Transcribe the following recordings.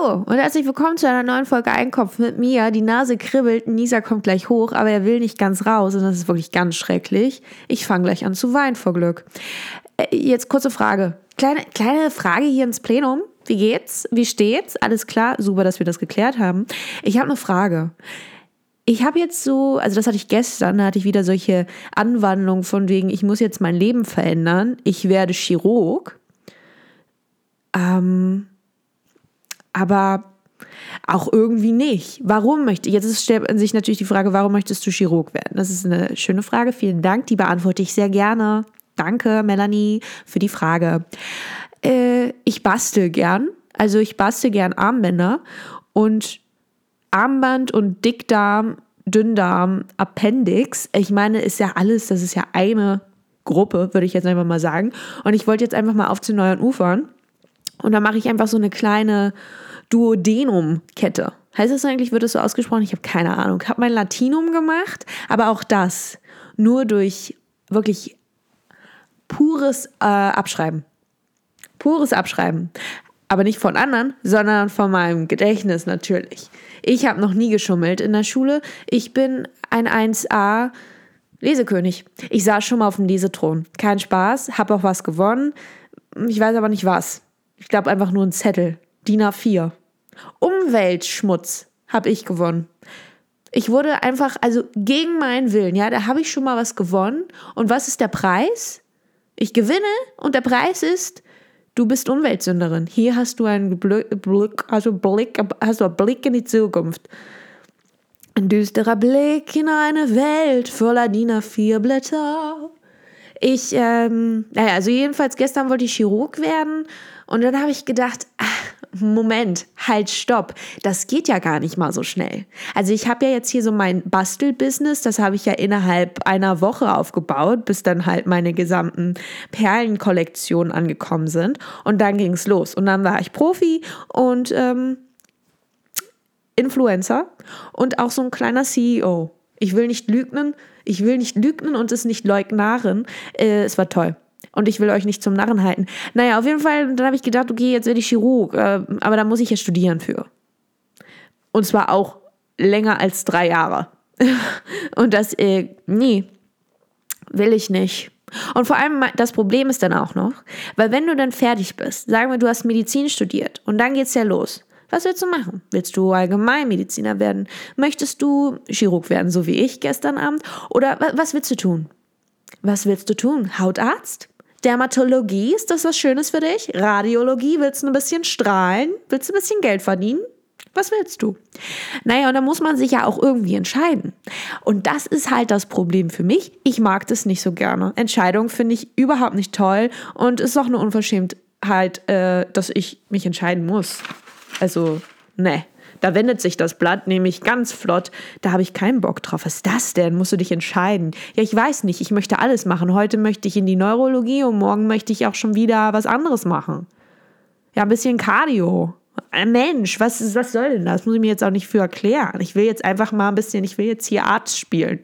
Hallo und herzlich willkommen zu einer neuen Folge Einkopf mit mir. Die Nase kribbelt, Nisa kommt gleich hoch, aber er will nicht ganz raus und das ist wirklich ganz schrecklich. Ich fange gleich an zu weinen vor Glück. Äh, jetzt kurze Frage. Kleine, kleine Frage hier ins Plenum. Wie geht's? Wie steht's? Alles klar? Super, dass wir das geklärt haben. Ich habe eine Frage. Ich habe jetzt so, also das hatte ich gestern, da hatte ich wieder solche Anwandlungen von wegen, ich muss jetzt mein Leben verändern. Ich werde Chirurg. Ähm, aber auch irgendwie nicht. Warum möchte ich? Jetzt stellt sich natürlich die Frage, warum möchtest du Chirurg werden? Das ist eine schöne Frage. Vielen Dank. Die beantworte ich sehr gerne. Danke, Melanie, für die Frage. Äh, ich bastel gern. Also ich bastel gern Armbänder und Armband und Dickdarm, Dünndarm, Appendix. Ich meine, ist ja alles, das ist ja eine Gruppe, würde ich jetzt einfach mal sagen. Und ich wollte jetzt einfach mal auf zu neuen Ufern. Und da mache ich einfach so eine kleine Duodenum-Kette. Heißt das eigentlich, wird es so ausgesprochen? Ich habe keine Ahnung. Ich habe mein Latinum gemacht, aber auch das nur durch wirklich pures äh, Abschreiben. Pures Abschreiben. Aber nicht von anderen, sondern von meinem Gedächtnis natürlich. Ich habe noch nie geschummelt in der Schule. Ich bin ein 1a Lesekönig. Ich saß schon mal auf dem Lesethron. Kein Spaß, habe auch was gewonnen. Ich weiß aber nicht was. Ich glaube einfach nur ein Zettel. DIN A4. Umweltschmutz habe ich gewonnen. Ich wurde einfach, also gegen meinen Willen, ja, da habe ich schon mal was gewonnen. Und was ist der Preis? Ich gewinne und der Preis ist, du bist Umweltsünderin. Hier hast du einen Blick, also Blick, hast du einen Blick in die Zukunft. Ein düsterer Blick in eine Welt voller DIN A4 Blätter. Ich, ähm, naja, also jedenfalls gestern wollte ich Chirurg werden und dann habe ich gedacht, ach, Moment, halt, stopp. Das geht ja gar nicht mal so schnell. Also ich habe ja jetzt hier so mein Bastelbusiness, das habe ich ja innerhalb einer Woche aufgebaut, bis dann halt meine gesamten Perlenkollektionen angekommen sind. Und dann ging es los. Und dann war ich Profi und ähm, Influencer und auch so ein kleiner CEO. Ich will nicht lügnen, ich will nicht lügnen und es nicht leugnen. Äh, es war toll. Und ich will euch nicht zum Narren halten. Naja, auf jeden Fall, dann habe ich gedacht, okay, jetzt werde ich Chirurg, äh, aber da muss ich ja studieren für. Und zwar auch länger als drei Jahre. und das, äh, nee, will ich nicht. Und vor allem das Problem ist dann auch noch, weil wenn du dann fertig bist, sagen wir, du hast Medizin studiert und dann geht's ja los. Was willst du machen? Willst du Allgemeinmediziner werden? Möchtest du Chirurg werden, so wie ich gestern Abend? Oder was willst du tun? Was willst du tun? Hautarzt? Dermatologie, ist das was Schönes für dich? Radiologie, willst du ein bisschen strahlen? Willst du ein bisschen Geld verdienen? Was willst du? Naja, und da muss man sich ja auch irgendwie entscheiden. Und das ist halt das Problem für mich. Ich mag das nicht so gerne. Entscheidungen finde ich überhaupt nicht toll und es ist auch eine Unverschämtheit, äh, dass ich mich entscheiden muss. Also, ne. Da wendet sich das Blatt nämlich ganz flott. Da habe ich keinen Bock drauf. Was ist das denn? Musst du dich entscheiden? Ja, ich weiß nicht. Ich möchte alles machen. Heute möchte ich in die Neurologie und morgen möchte ich auch schon wieder was anderes machen. Ja, ein bisschen Cardio. Mensch, was, was soll denn das? Muss ich mir jetzt auch nicht für erklären. Ich will jetzt einfach mal ein bisschen, ich will jetzt hier Arzt spielen.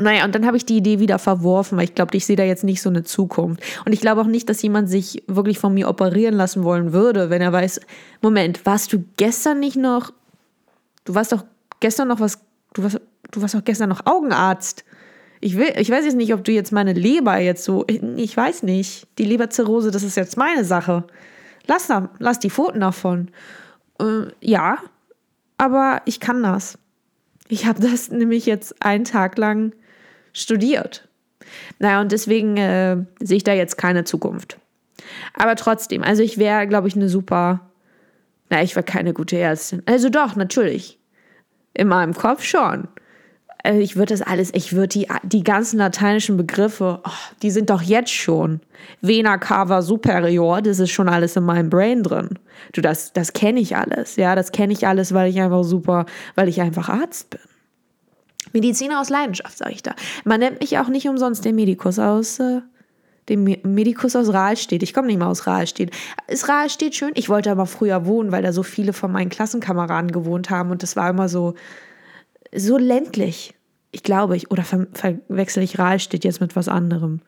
Naja, und dann habe ich die Idee wieder verworfen, weil ich glaube, ich sehe da jetzt nicht so eine Zukunft. Und ich glaube auch nicht, dass jemand sich wirklich von mir operieren lassen wollen würde, wenn er weiß, Moment, warst du gestern nicht noch, du warst doch gestern noch was, du warst, du warst doch gestern noch Augenarzt. Ich, will, ich weiß jetzt nicht, ob du jetzt meine Leber jetzt so, ich weiß nicht. Die Leberzirrhose, das ist jetzt meine Sache. Lass, lass die Pfoten davon. Äh, ja, aber ich kann das. Ich habe das nämlich jetzt einen Tag lang studiert. Naja, und deswegen äh, sehe ich da jetzt keine Zukunft. Aber trotzdem, also ich wäre, glaube ich, eine super. Na, ich wäre keine gute Ärztin. Also doch, natürlich. In meinem Kopf schon. Also ich würde das alles, ich würde die, die ganzen lateinischen Begriffe, oh, die sind doch jetzt schon. Vena cava superior, das ist schon alles in meinem Brain drin. Du, das, das kenne ich alles. Ja, das kenne ich alles, weil ich einfach super, weil ich einfach Arzt bin. Mediziner aus Leidenschaft, sage ich da. Man nennt mich auch nicht umsonst den Medikus aus, äh, den Medikus aus Rahlstedt. Ich komme nicht mal aus Rahlstedt. Ist Rahlstedt schön? Ich wollte aber früher wohnen, weil da so viele von meinen Klassenkameraden gewohnt haben und das war immer so, so ländlich. Ich glaube, ich, oder ver verwechsel ich Rahlstedt jetzt mit was anderem.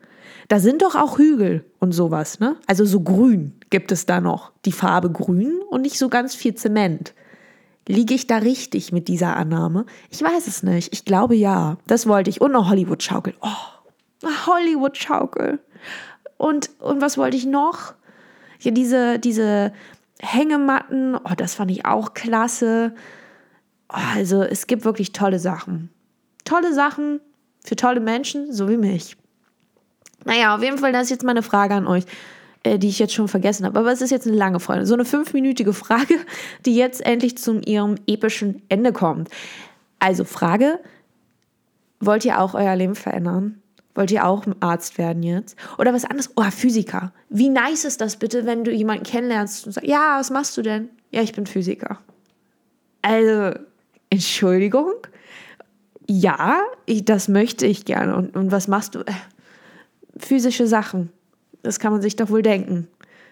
Da sind doch auch Hügel und sowas, ne? Also so grün, gibt es da noch die Farbe grün und nicht so ganz viel Zement. Liege ich da richtig mit dieser Annahme? Ich weiß es nicht. Ich glaube ja. Das wollte ich. Und eine Hollywood-Schaukel. Oh, Hollywood-Schaukel. Und, und was wollte ich noch? Ja, diese, diese Hängematten. Oh, das fand ich auch klasse. Oh, also, es gibt wirklich tolle Sachen. Tolle Sachen für tolle Menschen, so wie mich. Naja, auf jeden Fall, das ist jetzt meine Frage an euch. Äh, die ich jetzt schon vergessen habe. Aber es ist jetzt eine lange Folge. So eine fünfminütige Frage, die jetzt endlich zu ihrem epischen Ende kommt. Also Frage, wollt ihr auch euer Leben verändern? Wollt ihr auch Arzt werden jetzt? Oder was anderes? Oh, Physiker. Wie nice ist das bitte, wenn du jemanden kennenlernst und sagst, ja, was machst du denn? Ja, ich bin Physiker. Also, Entschuldigung? Ja, ich, das möchte ich gerne. Und, und was machst du? Äh, physische Sachen. Das kann man sich doch wohl denken.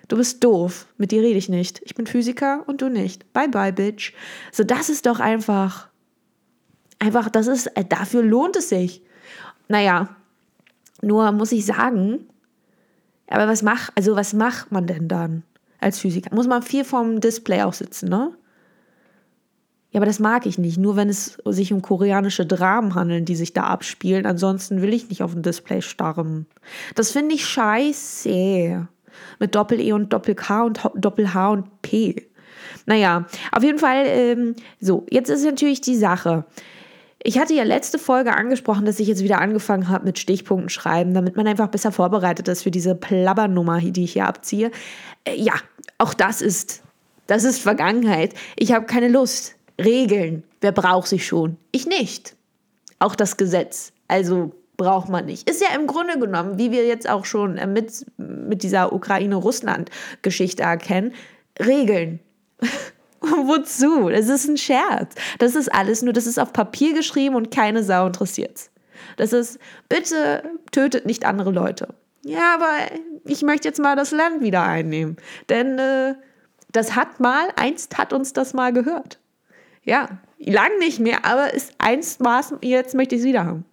Du bist doof, mit dir rede ich nicht. Ich bin Physiker und du nicht. Bye bye, Bitch. So, das ist doch einfach, einfach, das ist, äh, dafür lohnt es sich. Naja, nur muss ich sagen, aber was macht, also was macht man denn dann als Physiker? Muss man viel vom Display auch sitzen, ne? Ja, aber das mag ich nicht. Nur wenn es sich um koreanische Dramen handelt, die sich da abspielen. Ansonsten will ich nicht auf dem Display starren. Das finde ich scheiße. Mit Doppel-E und Doppel-K und Doppel-H und P. Naja, auf jeden Fall, ähm, so, jetzt ist natürlich die Sache. Ich hatte ja letzte Folge angesprochen, dass ich jetzt wieder angefangen habe mit Stichpunkten schreiben, damit man einfach besser vorbereitet ist für diese Plabbernummer, die ich hier abziehe. Äh, ja, auch das ist, das ist Vergangenheit. Ich habe keine Lust. Regeln, wer braucht sie schon? Ich nicht. Auch das Gesetz. Also braucht man nicht. Ist ja im Grunde genommen, wie wir jetzt auch schon äh, mit, mit dieser Ukraine-Russland-Geschichte erkennen, Regeln. Wozu? Das ist ein Scherz. Das ist alles nur, das ist auf Papier geschrieben und keine Sau interessiert Das ist, bitte tötet nicht andere Leute. Ja, aber ich möchte jetzt mal das Land wieder einnehmen. Denn äh, das hat mal, einst hat uns das mal gehört. Ja, lang nicht mehr, aber ist einst Maß, jetzt möchte ich es wieder haben.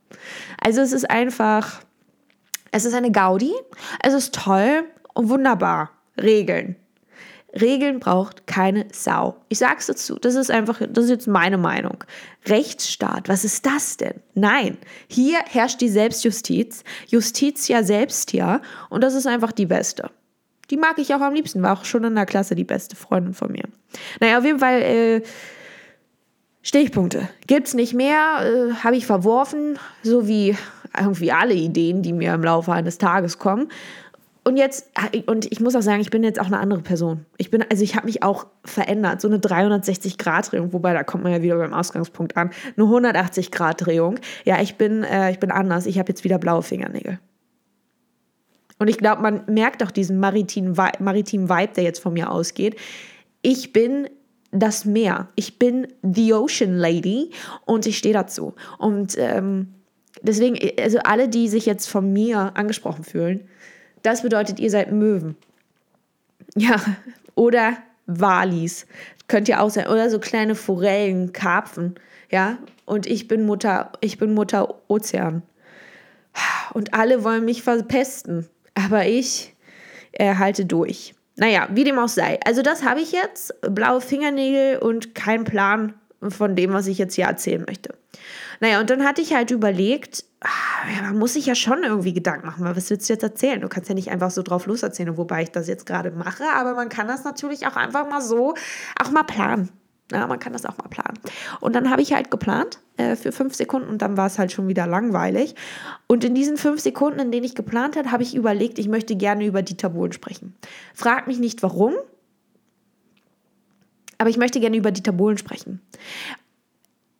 Also es ist einfach, es ist eine Gaudi, es ist toll und wunderbar. Regeln. Regeln braucht keine Sau. Ich sag's dazu. Das ist einfach, das ist jetzt meine Meinung. Rechtsstaat, was ist das denn? Nein, hier herrscht die Selbstjustiz, Justitia selbst ja, und das ist einfach die beste. Die mag ich auch am liebsten, war auch schon in der Klasse die beste Freundin von mir. Naja, auf jeden Fall, äh, Stichpunkte. Gibt's nicht mehr, äh, habe ich verworfen, so wie irgendwie alle Ideen, die mir im Laufe eines Tages kommen. Und jetzt, und ich muss auch sagen, ich bin jetzt auch eine andere Person. Ich bin, also ich habe mich auch verändert. So eine 360-Grad-Drehung, wobei da kommt man ja wieder beim Ausgangspunkt an. Eine 180-Grad-Drehung. Ja, ich bin, äh, ich bin anders. Ich habe jetzt wieder blaue Fingernägel. Und ich glaube, man merkt auch diesen maritimen, maritimen Vibe, der jetzt von mir ausgeht. Ich bin das Meer. Ich bin the Ocean Lady und ich stehe dazu. Und ähm, deswegen, also alle, die sich jetzt von mir angesprochen fühlen, das bedeutet, ihr seid Möwen. Ja, oder Walis. Könnt ihr auch sein. Oder so kleine Forellen, Karpfen. Ja, und ich bin Mutter, ich bin Mutter Ozean. Und alle wollen mich verpesten. Aber ich äh, halte durch. Naja, wie dem auch sei. Also das habe ich jetzt. Blaue Fingernägel und kein Plan von dem, was ich jetzt hier erzählen möchte. Naja, und dann hatte ich halt überlegt, ah, man muss sich ja schon irgendwie Gedanken machen, was willst du jetzt erzählen? Du kannst ja nicht einfach so drauf loserzählen, wobei ich das jetzt gerade mache, aber man kann das natürlich auch einfach mal so, auch mal planen. Ja, man kann das auch mal planen. Und dann habe ich halt geplant äh, für fünf Sekunden und dann war es halt schon wieder langweilig. Und in diesen fünf Sekunden, in denen ich geplant habe, habe ich überlegt, ich möchte gerne über Dieter Bohlen sprechen. Frag mich nicht warum, aber ich möchte gerne über Dieter Bohlen sprechen.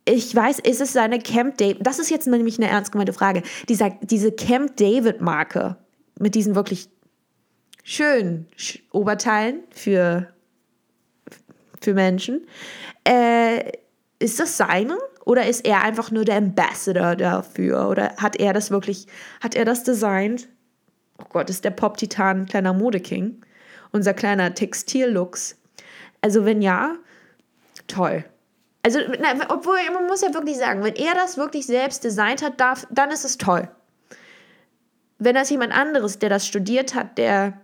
Ich weiß, ist es seine Camp David, das ist jetzt nämlich eine ernst gemeinte Frage, Dieser, diese Camp David Marke mit diesen wirklich schönen Oberteilen für für Menschen. Äh, ist das seine? Oder ist er einfach nur der Ambassador dafür? Oder hat er das wirklich, hat er das designt? Oh Gott, ist der Pop-Titan ein kleiner Modeking? Unser kleiner Textillux. Also wenn ja, toll. Also, na, obwohl man muss ja wirklich sagen, wenn er das wirklich selbst designt hat, darf, dann ist es toll. Wenn das jemand anderes, der das studiert hat, der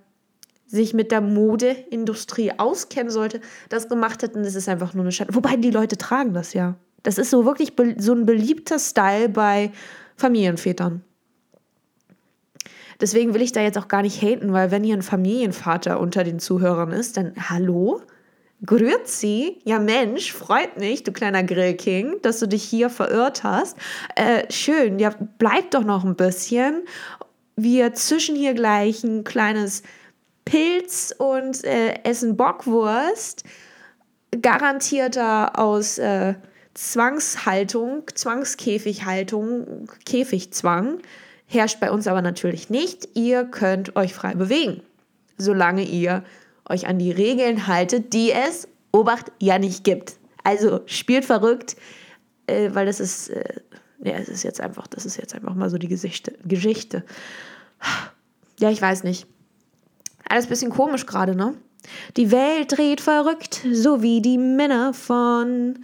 sich mit der Modeindustrie auskennen sollte, das gemacht hat. Und es ist einfach nur eine Schande. Wobei die Leute tragen das ja. Das ist so wirklich so ein beliebter Style bei Familienvätern. Deswegen will ich da jetzt auch gar nicht haten, weil wenn hier ein Familienvater unter den Zuhörern ist, dann hallo? Grüezi, ja Mensch, freut mich, du kleiner Grillking, dass du dich hier verirrt hast. Äh, schön, ja, bleib doch noch ein bisschen. Wir zischen hier gleich ein kleines Pilz und äh, essen Bockwurst. Garantierter aus äh, Zwangshaltung, Zwangskäfighaltung, Käfigzwang herrscht bei uns aber natürlich nicht. Ihr könnt euch frei bewegen, solange ihr euch an die Regeln haltet, die es, Obacht, ja nicht gibt. Also spielt verrückt, äh, weil das ist, äh, ja, es ist jetzt einfach, das ist jetzt einfach mal so die Geschichte. Geschichte. Ja, ich weiß nicht. Alles ein bisschen komisch gerade, ne? Die Welt dreht verrückt, so wie die Männer von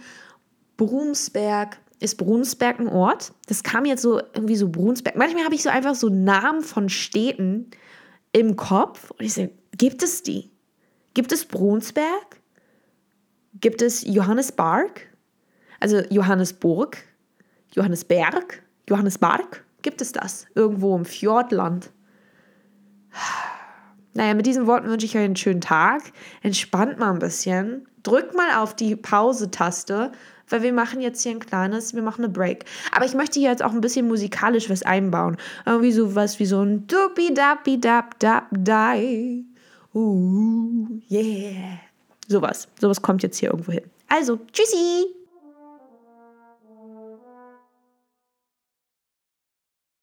Brumsberg. Ist Brunsberg ein Ort? Das kam jetzt so irgendwie so Brunsberg. Manchmal habe ich so einfach so Namen von Städten im Kopf und ich sage, gibt es die? Gibt es Brunsberg? Gibt es Johannesburg? Also Johannesburg? Johannesberg? Johannesburg? Gibt es das? Irgendwo im Fjordland? Naja, mit diesen Worten wünsche ich euch einen schönen Tag. Entspannt mal ein bisschen. Drückt mal auf die Pause-Taste, weil wir machen jetzt hier ein kleines, wir machen eine Break. Aber ich möchte hier jetzt auch ein bisschen musikalisch was einbauen. Irgendwie so was wie so ein dupi dapi dap dap dai. Uh, yeah. Sowas. Sowas kommt jetzt hier irgendwo hin. Also, tschüssi!